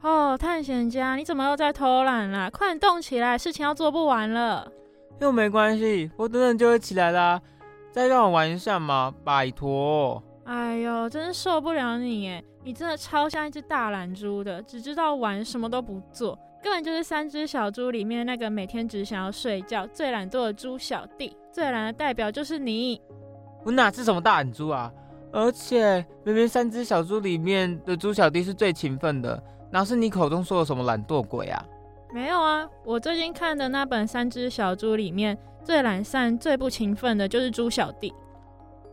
哦，探险家，你怎么又在偷懒了？快点动起来，事情要做不完了。又没关系，我等等就会起来啦。再让我玩一下嘛，拜托。哎呦，真是受不了你耶！你真的超像一只大懒猪的，只知道玩，什么都不做。根本就是三只小猪里面那个每天只想要睡觉、最懒惰的猪小弟。最懒的代表就是你。我哪是什么大懒猪啊？而且明明三只小猪里面的猪小弟是最勤奋的，哪是你口中说的什么懒惰鬼啊？没有啊，我最近看的那本《三只小猪》里面最懒散、最不勤奋的就是猪小弟。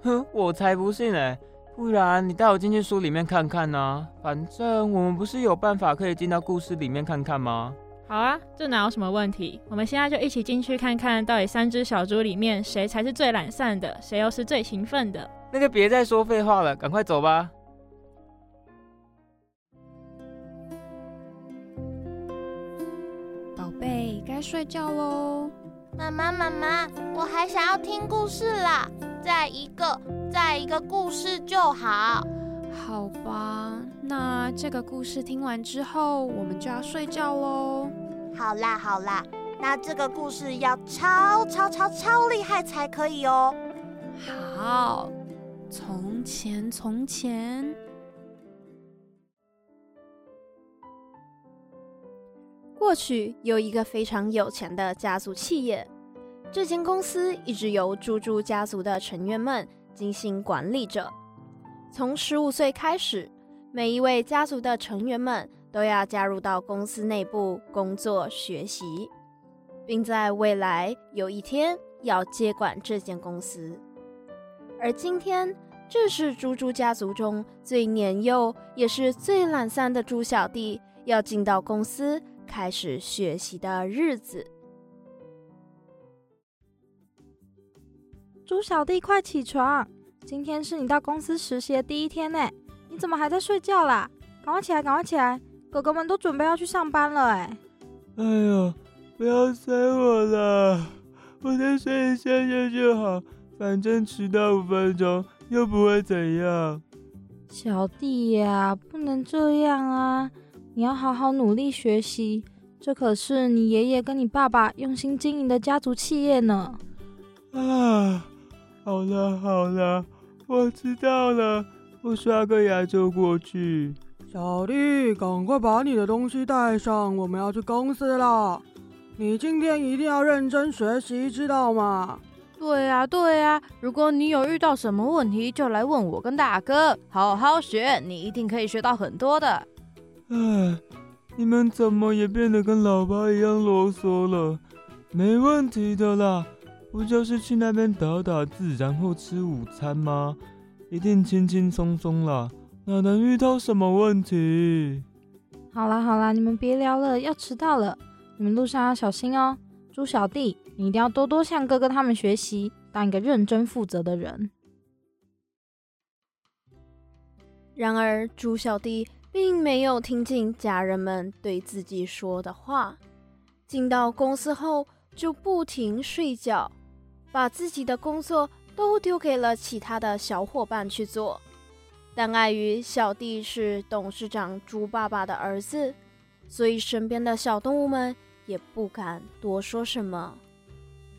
哼，我才不信嘞！不然你带我进去书里面看看呢、啊？反正我们不是有办法可以进到故事里面看看吗？好啊，这哪有什么问题？我们现在就一起进去看看到底三只小猪里面谁才是最懒散的，谁又是最勤奋的？那就别再说废话了，赶快走吧。该睡觉喽。妈妈，妈妈，我还想要听故事啦！再一个，再一个故事就好。好吧，那这个故事听完之后，我们就要睡觉喽。好啦，好啦，那这个故事要超超超超厉害才可以哦。好，从前从前，去有一个非常有钱的家族企业。这间公司一直由猪猪家族的成员们精心管理着。从十五岁开始，每一位家族的成员们都要加入到公司内部工作学习，并在未来有一天要接管这间公司。而今天，正是猪猪家族中最年幼也是最懒散的猪小弟要进到公司开始学习的日子。猪小弟，快起床！今天是你到公司实习的第一天呢，你怎么还在睡觉啦？赶快起来，赶快起来！狗狗们都准备要去上班了哎。哎呦，不要催我了，我再睡一下下就好，反正迟到五分钟又不会怎样。小弟呀，不能这样啊！你要好好努力学习，这可是你爷爷跟你爸爸用心经营的家族企业呢。啊。好了好了，我知道了，我刷个牙就过去。小弟，赶快把你的东西带上，我们要去公司了。你今天一定要认真学习，知道吗？对呀对呀，如果你有遇到什么问题，就来问我跟大哥，好好学，你一定可以学到很多的。唉，你们怎么也变得跟老爸一样啰嗦了？没问题的啦。不就是去那边打打字，然后吃午餐吗？一定轻轻松松啦，哪能遇到什么问题？好啦好啦，你们别聊了，要迟到了。你们路上要小心哦。猪小弟，你一定要多多向哥哥他们学习，当一个认真负责的人。然而，猪小弟并没有听进家人们对自己说的话，进到公司后就不停睡觉。把自己的工作都丢给了其他的小伙伴去做，但碍于小弟是董事长猪爸爸的儿子，所以身边的小动物们也不敢多说什么。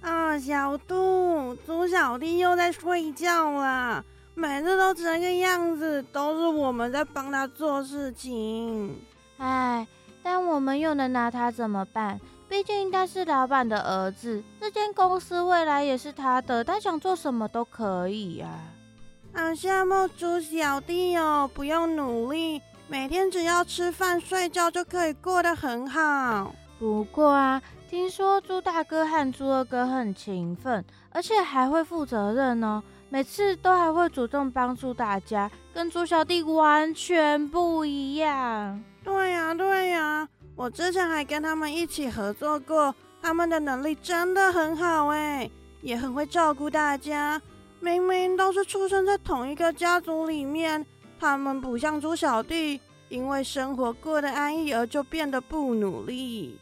啊，小兔，猪小弟又在睡觉了，每次都这个样子，都是我们在帮他做事情。唉，但我们又能拿他怎么办？毕竟他是老板的儿子，这间公司未来也是他的，他想做什么都可以呀。好羡慕猪小弟哦，不用努力，每天只要吃饭睡觉就可以过得很好。不过啊，听说猪大哥和猪二哥很勤奋，而且还会负责任哦，每次都还会主动帮助大家，跟猪小弟完全不一样。对呀，对呀。我之前还跟他们一起合作过，他们的能力真的很好哎，也很会照顾大家。明明都是出生在同一个家族里面，他们不像猪小弟，因为生活过得安逸而就变得不努力。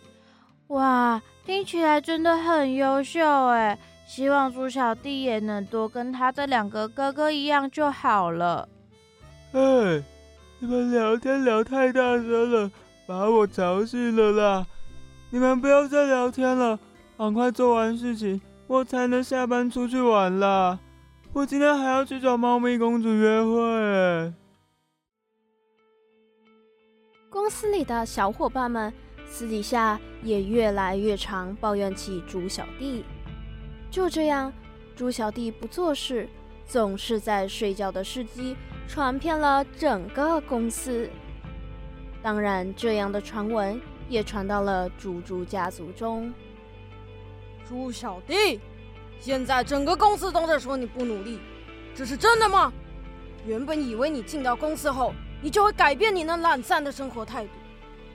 哇，听起来真的很优秀哎！希望猪小弟也能多跟他的两个哥哥一样就好了。哎，你们聊天聊太大声了，把我吵醒了啦！你们不要再聊天了，赶快做完事情，我才能下班出去玩啦。我今天还要去找猫咪公主约会。公司里的小伙伴们私底下也越来越常抱怨起猪小弟。就这样，猪小弟不做事，总是在睡觉的事迹传遍了整个公司。当然，这样的传闻也传到了猪猪家族中。猪小弟。现在整个公司都在说你不努力，这是真的吗？原本以为你进到公司后，你就会改变你那懒散的生活态度。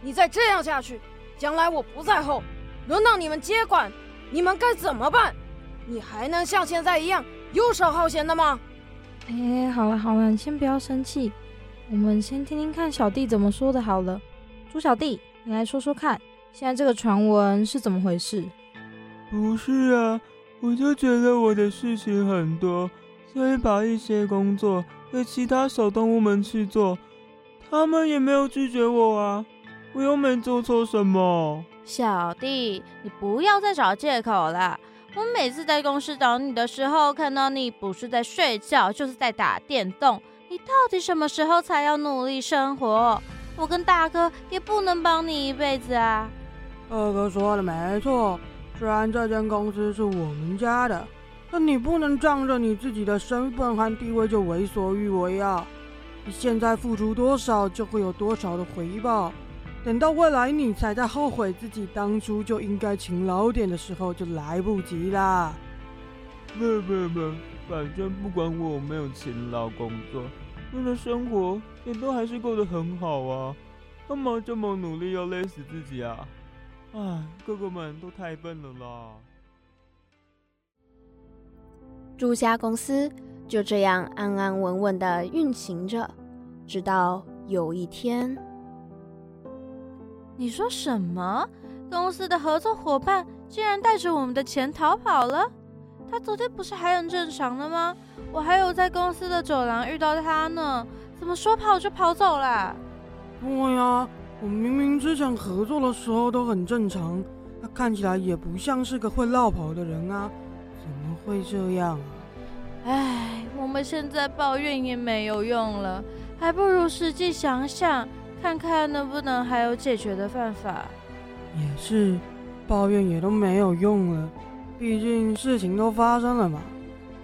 你再这样下去，将来我不在后，轮到你们接管，你们该怎么办？你还能像现在一样游手好闲的吗？哎，好了好了，你先不要生气，我们先听听看小弟怎么说的好了。猪小弟，你来说说看，现在这个传闻是怎么回事？不是啊。我就觉得我的事情很多，所以把一些工作给其他小动物们去做，他们也没有拒绝我啊，我又没做错什么。小弟，你不要再找借口了。我每次在公司找你的时候，看到你不是在睡觉，就是在打电动。你到底什么时候才要努力生活？我跟大哥也不能帮你一辈子啊。二哥说的没错。虽然这间公司是我们家的，但你不能仗着你自己的身份和地位就为所欲为啊！你现在付出多少，就会有多少的回报。等到未来你才在后悔自己当初就应该勤劳点的时候，就来不及啦。不不不，反正不管我有没有勤劳工作，我的生活也都还是过得很好啊！干嘛这么努力要累死自己啊？唉，哥哥们都太笨了啦！猪家公司就这样安安稳稳的运行着，直到有一天，你说什么？公司的合作伙伴竟然带着我们的钱逃跑了？他昨天不是还很正常的吗？我还有在公司的走廊遇到他呢，怎么说跑就跑走了？对呀。我明明之前合作的时候都很正常，他看起来也不像是个会落跑的人啊，怎么会这样啊？唉，我们现在抱怨也没有用了，还不如实际想想，看看能不能还有解决的办法。也是，抱怨也都没有用了，毕竟事情都发生了嘛。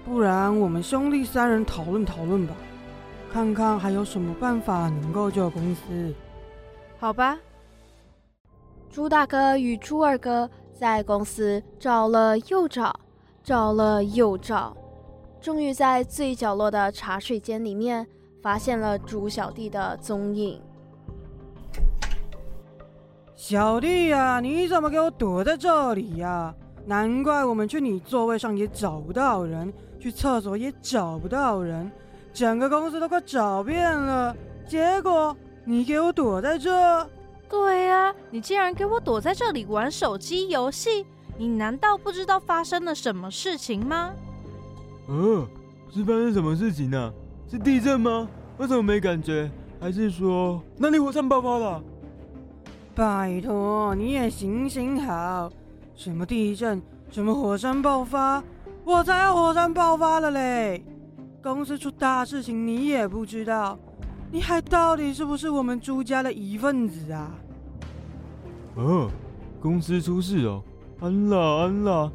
不然我们兄弟三人讨论讨论吧，看看还有什么办法能够救公司。好吧，猪大哥与猪二哥在公司找了又找，找了又找，终于在最角落的茶水间里面发现了猪小弟的踪影。小弟呀，你怎么给我躲在这里呀？难怪我们去你座位上也找不到人，去厕所也找不到人，整个公司都快找遍了，结果。你给我躲在这？对呀，你竟然给我躲在这里玩手机游戏！你难道不知道发生了什么事情吗？哦，是发生什么事情呢？是地震吗？我怎么没感觉？还是说哪里火山爆发了？拜托，你也行行好！什么地震？什么火山爆发？我才要火山爆发了嘞！公司出大事情，你也不知道。你还到底是不是我们朱家的一份子啊？哦，公司出事哦！安啦安啦，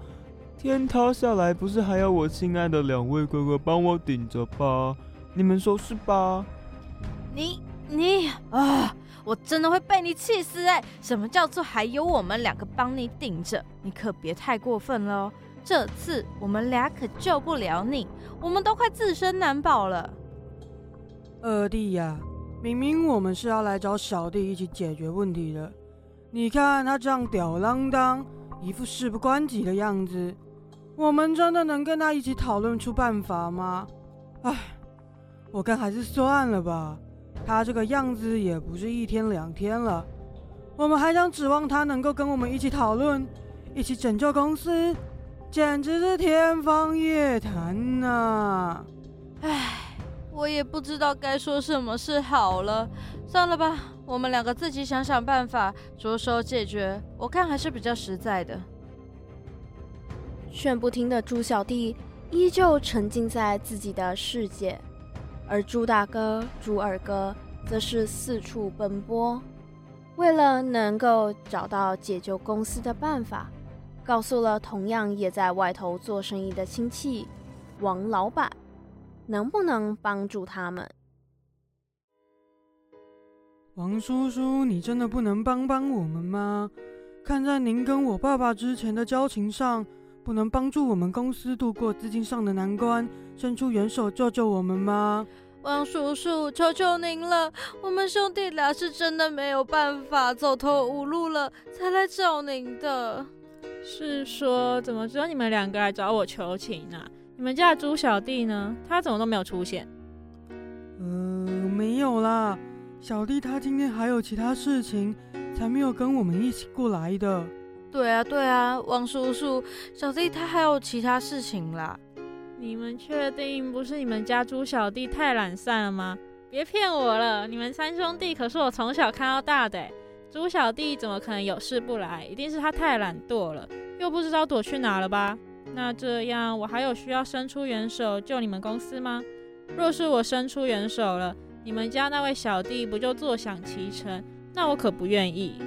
天塌下来不是还要我亲爱的两位哥哥帮我顶着吧？你们说是吧？你你啊！我真的会被你气死哎！什么叫做还有我们两个帮你顶着？你可别太过分了哦！这次我们俩可救不了你，我们都快自身难保了。二弟呀，明明我们是要来找小弟一起解决问题的，你看他这样吊儿郎当，一副事不关己的样子。我们真的能跟他一起讨论出办法吗？唉，我看还是算了吧。他这个样子也不是一天两天了，我们还想指望他能够跟我们一起讨论，一起拯救公司，简直是天方夜谭呐、啊！唉，我也不知道该说什么是好了，算了吧，我们两个自己想想办法，着手解决，我看还是比较实在的。劝不听的猪小弟依旧沉浸在自己的世界，而猪大哥、猪二哥则是四处奔波，为了能够找到解救公司的办法，告诉了同样也在外头做生意的亲戚王老板，能不能帮助他们？王叔叔，你真的不能帮帮我们吗？看在您跟我爸爸之前的交情上。不能帮助我们公司度过资金上的难关，伸出援手救救我们吗？王叔叔，求求您了，我们兄弟俩是真的没有办法，走投无路了，才来找您的。是说，怎么只有你们两个来找我求情呢？你们家的猪小弟呢？他怎么都没有出现？嗯、呃，没有啦，小弟他今天还有其他事情，才没有跟我们一起过来的。对啊，对啊，王叔叔，小弟他还有其他事情啦。你们确定不是你们家猪小弟太懒散了吗？别骗我了，你们三兄弟可是我从小看到大的。猪小弟怎么可能有事不来？一定是他太懒惰了，又不知道躲去哪了吧？那这样我还有需要伸出援手救你们公司吗？若是我伸出援手了，你们家那位小弟不就坐享其成？那我可不愿意。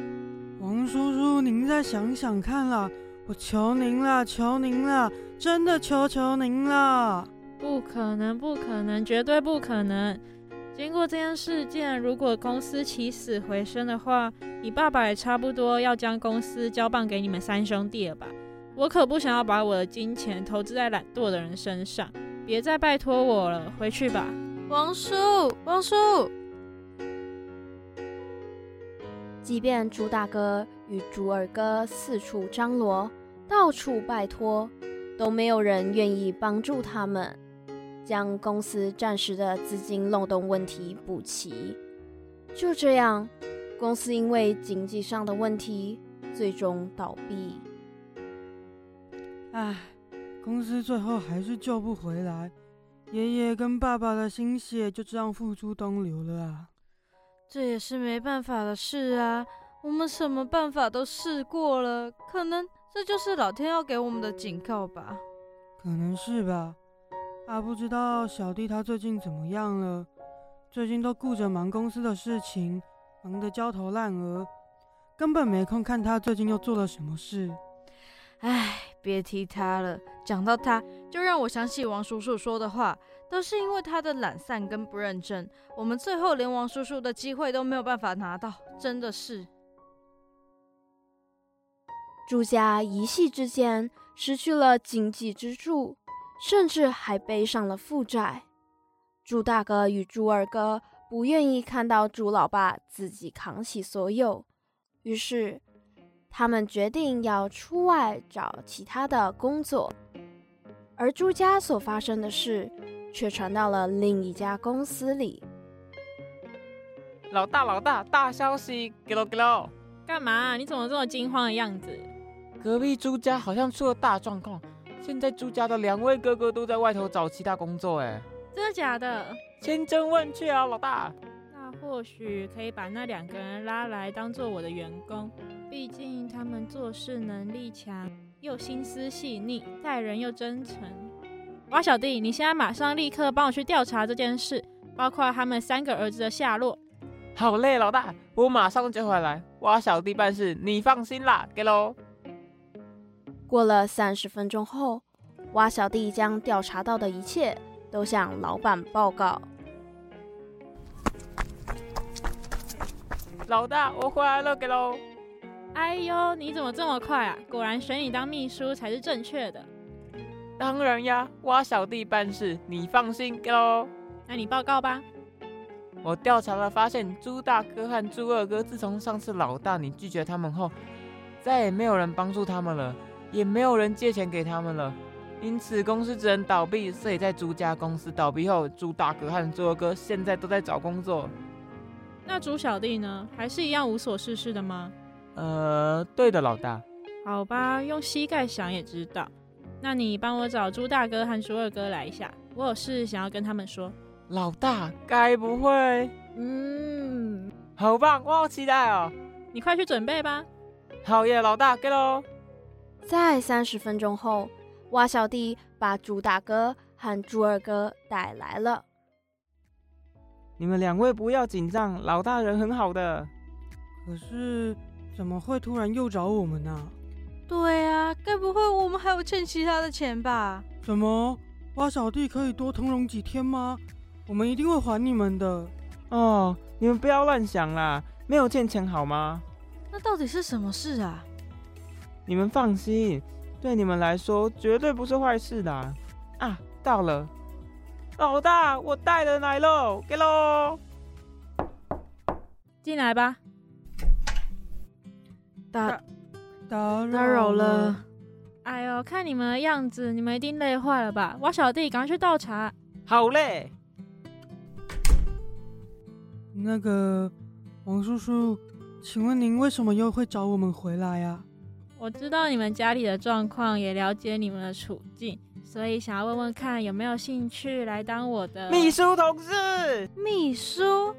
您再想想看啦，我求您啦，求您啦，真的求求您啦！不可能，不可能，绝对不可能！经过这件事件，如果公司起死回生的话，你爸爸也差不多要将公司交棒给你们三兄弟了吧？我可不想要把我的金钱投资在懒惰的人身上，别再拜托我了，回去吧。王叔，王叔。即便朱大哥与猪二哥四处张罗，到处拜托，都没有人愿意帮助他们，将公司暂时的资金漏洞问题补齐。就这样，公司因为经济上的问题，最终倒闭。唉，公司最后还是救不回来，爷爷跟爸爸的心血就这样付诸东流了啊！这也是没办法的事啊，我们什么办法都试过了，可能这就是老天要给我们的警告吧。可能是吧，啊，不知道小弟他最近怎么样了？最近都顾着忙公司的事情，忙得焦头烂额，根本没空看他最近又做了什么事。唉，别提他了，讲到他，就让我想起王叔叔说的话。都是因为他的懒散跟不认真，我们最后连王叔叔的机会都没有办法拿到，真的是。猪家一夕之间失去了经济支柱，甚至还背上了负债。朱大哥与朱二哥不愿意看到朱老爸自己扛起所有，于是他们决定要出外找其他的工作。而朱家所发生的事，却传到了另一家公司里。老大，老大，大消息！给喽，给喽！干嘛？你怎么这么惊慌的样子？隔壁朱家好像出了大状况，现在朱家的两位哥哥都在外头找其他工作。哎，真的假的？千真万确啊，老大。那或许可以把那两个人拉来当做我的员工，毕竟他们做事能力强，又心思细腻，待人又真诚。蛙小弟，你现在马上立刻帮我去调查这件事，包括他们三个儿子的下落。好嘞，老大，我马上就回来。蛙小弟办事，你放心啦，给喽。过了三十分钟后，蛙小弟将调查到的一切都向老板报告。老大，我回来了，给喽。哎呦，你怎么这么快啊？果然选你当秘书才是正确的。当然呀，蛙小弟办事，你放心给喽。那你报告吧。我调查了，发现猪大哥和猪二哥自从上次老大你拒绝他们后，再也没有人帮助他们了，也没有人借钱给他们了，因此公司只能倒闭。所以在朱家公司倒闭后，朱大哥和朱二哥现在都在找工作。那朱小弟呢？还是一样无所事事的吗？呃，对的，老大。好吧，用膝盖想也知道。那你帮我找朱大哥和朱二哥来一下，我有事想要跟他们说。老大，该不会……嗯，好棒，我好期待哦！你快去准备吧。好耶，老大，给喽！在三十分钟后，蛙小弟把猪大哥和猪二哥带来了。你们两位不要紧张，老大人很好的。可是，怎么会突然又找我们呢、啊？对啊，该不会我们还有欠其他的钱吧？什么？蛙小弟可以多通融几天吗？我们一定会还你们的。哦，你们不要乱想啦，没有欠钱好吗？那到底是什么事啊？你们放心，对你们来说绝对不是坏事的。啊，到了，老大，我带了奶酪，给喽。进来吧。打。打打扰了，哎呦，看你们的样子，你们一定累坏了吧？我小弟，赶快去倒茶。好嘞。那个王叔叔，请问您为什么又会找我们回来呀？我知道你们家里的状况，也了解你们的处境，所以想要问问看有没有兴趣来当我的秘书同事。秘书？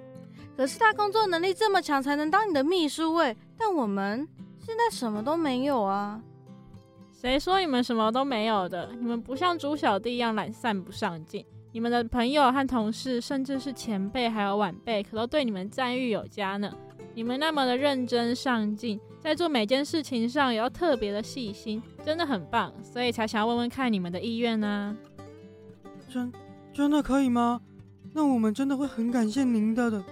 可是他工作能力这么强，才能当你的秘书喂。但我们。现在什么都没有啊！谁说你们什么都没有的？你们不像猪小弟一样懒散不上进，你们的朋友和同事，甚至是前辈还有晚辈，可都对你们赞誉有加呢。你们那么的认真上进，在做每件事情上也要特别的细心，真的很棒，所以才想要问问看你们的意愿呢。真真的可以吗？那我们真的会很感谢您的的。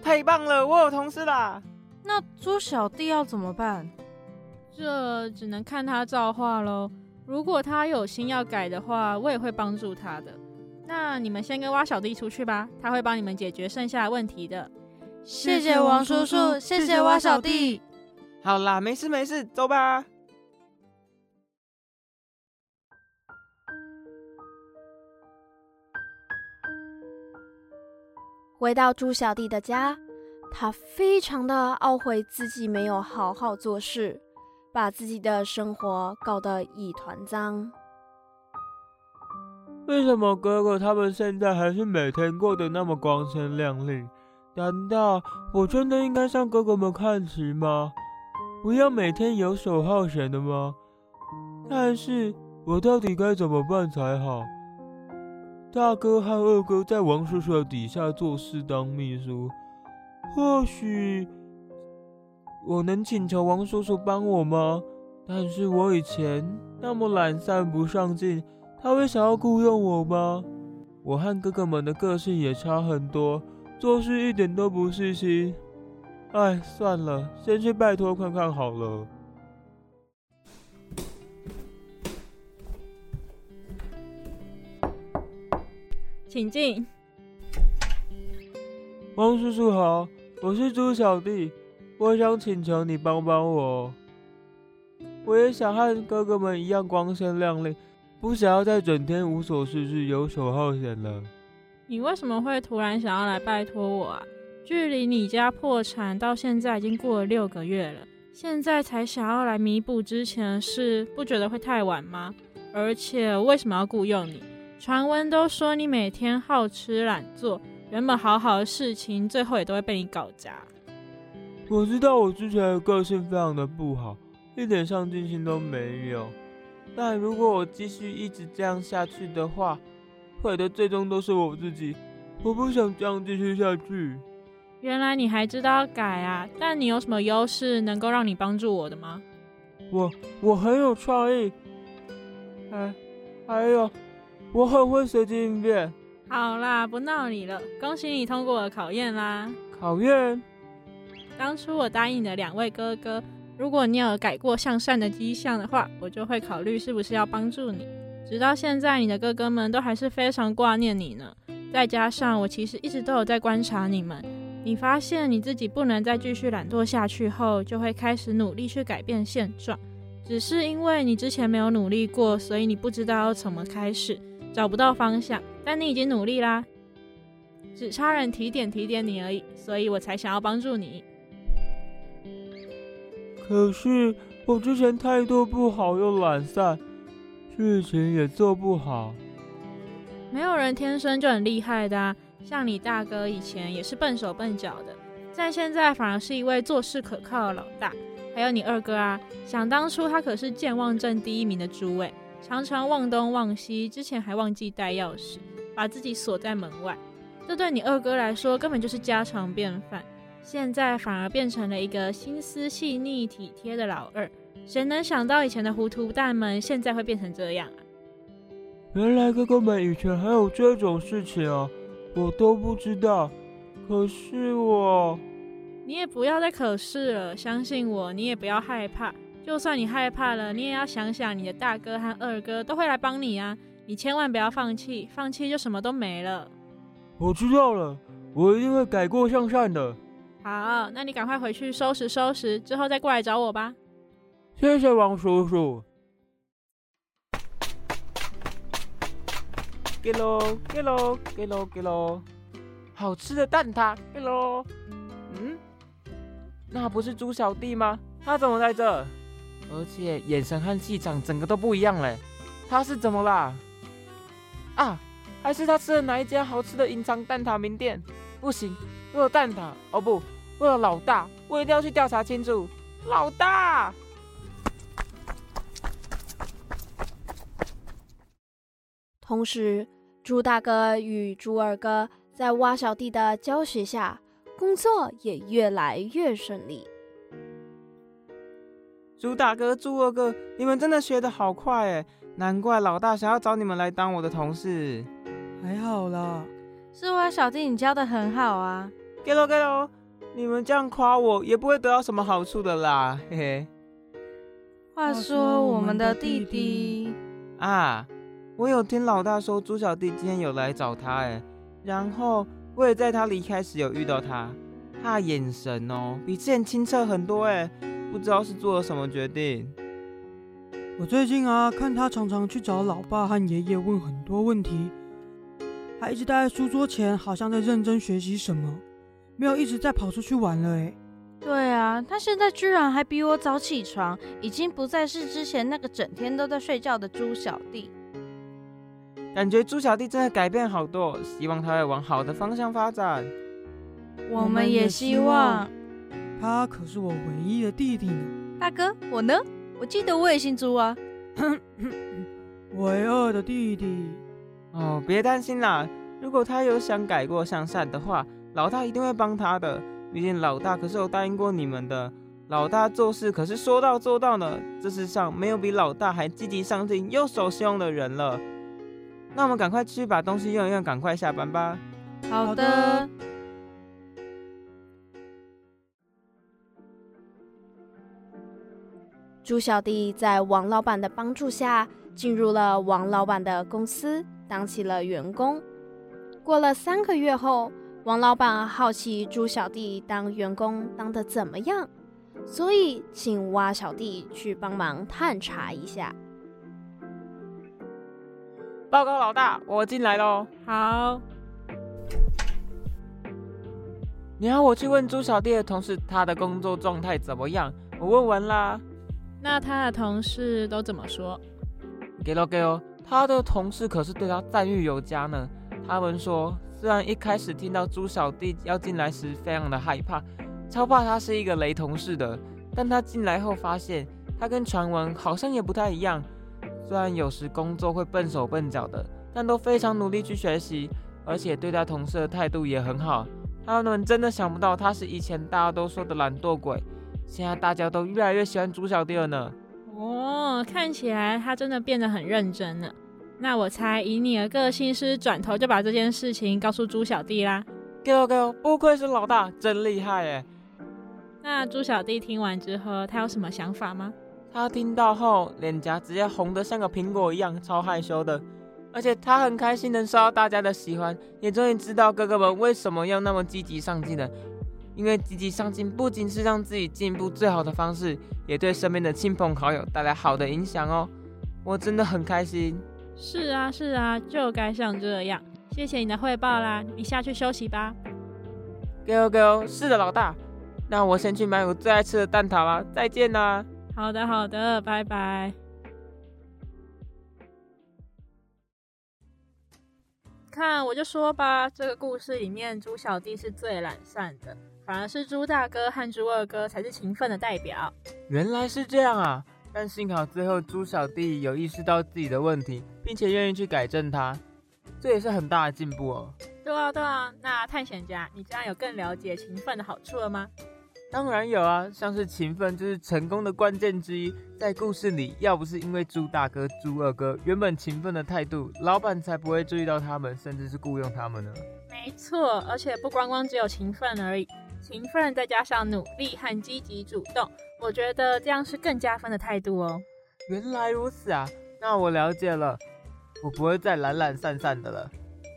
太棒了，我有同事啦！那猪小弟要怎么办？这只能看他造化喽。如果他有心要改的话，我也会帮助他的。那你们先跟蛙小弟出去吧，他会帮你们解决剩下的问题的。谢谢王叔叔，谢谢蛙小弟。好啦，没事没事，走吧。回到猪小弟的家。他非常的懊悔自己没有好好做事，把自己的生活搞得一团糟。为什么哥哥他们现在还是每天过得那么光鲜亮丽？难道我真的应该向哥哥们看齐吗？不要每天游手好闲的吗？但是我到底该怎么办才好？大哥和二哥在王叔叔的底下做事当秘书。或许我能请求王叔叔帮我吗？但是我以前那么懒散不上进，他会想要雇佣我吗？我和哥哥们的个性也差很多，做事一点都不细心。哎，算了，先去拜托看看好了。请进。汪叔叔好。我是猪小弟，我想请求你帮帮我。我也想和哥哥们一样光鲜亮丽，不想要再整天无所事事、游手好闲了。你为什么会突然想要来拜托我啊？距离你家破产到现在已经过了六个月了，现在才想要来弥补之前的事，不觉得会太晚吗？而且为什么要雇佣你？传闻都说你每天好吃懒做。原本好好的事情，最后也都会被你搞砸。我知道我之前的个性非常的不好，一点上进心都没有。但如果我继续一直这样下去的话，毁的最终都是我自己。我不想这样继续下去。原来你还知道改啊？但你有什么优势能够让你帮助我的吗？我我很有创意，哎还有我很会随机应变。好啦，不闹你了。恭喜你通过了考验啦！考验？当初我答应你的两位哥哥，如果你有改过向善的迹象的话，我就会考虑是不是要帮助你。直到现在，你的哥哥们都还是非常挂念你呢。再加上我其实一直都有在观察你们，你发现你自己不能再继续懒惰下去后，就会开始努力去改变现状。只是因为你之前没有努力过，所以你不知道要怎么开始，找不到方向。但你已经努力啦，只差人提点提点你而已，所以我才想要帮助你。可是我之前态度不好又懒散，事情也做不好。没有人天生就很厉害的啊。像你大哥以前也是笨手笨脚的，但现在反而是一位做事可靠的老大。还有你二哥啊，想当初他可是健忘症第一名的诸位，常常忘东忘西，之前还忘记带钥匙，把自己锁在门外。这对你二哥来说根本就是家常便饭，现在反而变成了一个心思细腻、体贴的老二。谁能想到以前的糊涂蛋们现在会变成这样啊？原来哥哥们以前还有这种事情啊！我都不知道，可是我……你也不要再可是了，相信我，你也不要害怕。就算你害怕了，你也要想想你的大哥和二哥都会来帮你啊！你千万不要放弃，放弃就什么都没了。我知道了，我一定会改过向善的。好，那你赶快回去收拾收拾，之后再过来找我吧。谢谢王叔叔。给喽，给喽，给喽，给喽！好吃的蛋挞，给喽！嗯，那不是猪小弟吗？他怎么在这？而且眼神和气场整个都不一样嘞。他是怎么啦？啊，还是他吃了哪一家好吃的隐藏蛋挞名店？不行，为了蛋挞，哦不，为了老大，我一定要去调查清楚。老大！同时，猪大哥与猪二哥在蛙小弟的教学下，工作也越来越顺利。猪大哥、猪二哥，你们真的学得好快哎！难怪老大想要找你们来当我的同事。还好啦，是蛙小弟，你教的很好啊。给喽给喽，你们这样夸我，也不会得到什么好处的啦，嘿嘿。话说我们的弟弟啊。我有听老大说，猪小弟今天有来找他，哎，然后我也在他离开时有遇到他，他的眼神哦，比之前清澈很多，哎，不知道是做了什么决定。我最近啊，看他常常去找老爸和爷爷问很多问题，还一直待在书桌前，好像在认真学习什么，没有一直在跑出去玩了，哎。对啊，他现在居然还比我早起床，已经不再是之前那个整天都在睡觉的猪小弟。感觉猪小弟真的改变好多，希望他会往好的方向发展。我们也希望。他可是我唯一的弟弟呢。大哥，我呢？我记得我也姓猪啊。唯二的弟弟。哦，别担心啦，如果他有想改过向善的话，老大一定会帮他的。毕竟老大可是有答应过你们的。老大做事可是说到做到呢。这世上没有比老大还积极上进又守信用的人了。那我们赶快去把东西用一用，赶快下班吧。好的。猪小弟在王老板的帮助下，进入了王老板的公司，当起了员工。过了三个月后，王老板好奇猪小弟当员工当的怎么样，所以请蛙小弟去帮忙探查一下。报告老大，我进来喽。好。你要我去问猪小弟的同事，他的工作状态怎么样？我问完啦。那他的同事都怎么说？给喽给喽，他的同事可是对他赞誉有加呢。他们说，虽然一开始听到猪小弟要进来时非常的害怕，超怕他是一个雷同事的，但他进来后发现，他跟传闻好像也不太一样。虽然有时工作会笨手笨脚的，但都非常努力去学习，而且对待同事的态度也很好。他们真的想不到他是以前大家都说的懒惰鬼，现在大家都越来越喜欢猪小弟了呢。哦，看起来他真的变得很认真了。那我猜以你的个性是转头就把这件事情告诉猪小弟啦。go go，，不愧是老大，真厉害耶。那猪小弟听完之后，他有什么想法吗？他听到后，脸颊直接红得像个苹果一样，超害羞的。而且他很开心能受到大家的喜欢，也终于知道哥哥们为什么要那么积极上进了。因为积极上进不仅是让自己进步最好的方式，也对身边的亲朋好友带来好的影响哦。我真的很开心。是啊，是啊，就该像这样。谢谢你的汇报啦，你下去休息吧。Go Go，是的，老大。那我先去买我最爱吃的蛋挞啦，再见啦。好的，好的，拜拜。看，我就说吧，这个故事里面猪小弟是最懒散的，反而是猪大哥和猪二哥才是勤奋的代表。原来是这样啊！但幸好最后猪小弟有意识到自己的问题，并且愿意去改正它，这也是很大的进步哦。对啊，对啊。那探险家，你这样有更了解勤奋的好处了吗？当然有啊，像是勤奋就是成功的关键之一。在故事里，要不是因为猪大哥、猪二哥原本勤奋的态度，老板才不会注意到他们，甚至是雇佣他们呢。没错，而且不光光只有勤奋而已，勤奋再加上努力和积极主动，我觉得这样是更加分的态度哦。原来如此啊，那我了解了，我不会再懒懒散散的了。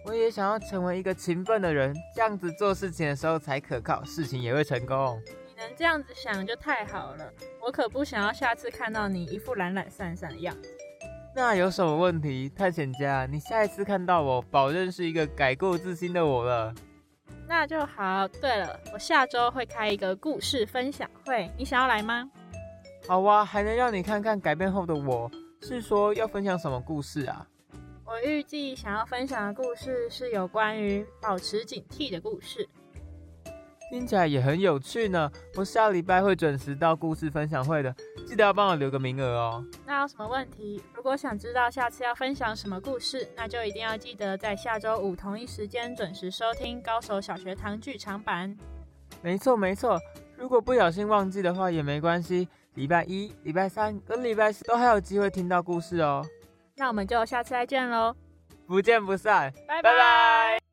我也想要成为一个勤奋的人，这样子做事情的时候才可靠，事情也会成功。能这样子想就太好了，我可不想要下次看到你一副懒懒散散的样子。那有什么问题，探险家？你下一次看到我，保证是一个改过自新的我了。那就好。对了，我下周会开一个故事分享会，你想要来吗？好啊，还能让你看看改变后的我。是说要分享什么故事啊？我预计想要分享的故事是有关于保持警惕的故事。听起来也很有趣呢。我下礼拜会准时到故事分享会的，记得要帮我留个名额哦。那有什么问题？如果想知道下次要分享什么故事，那就一定要记得在下周五同一时间准时收听高手小学堂剧场版。没错没错，如果不小心忘记的话也没关系，礼拜一、礼拜三跟礼拜四都还有机会听到故事哦。那我们就下次再见喽，不见不散，拜拜。拜拜。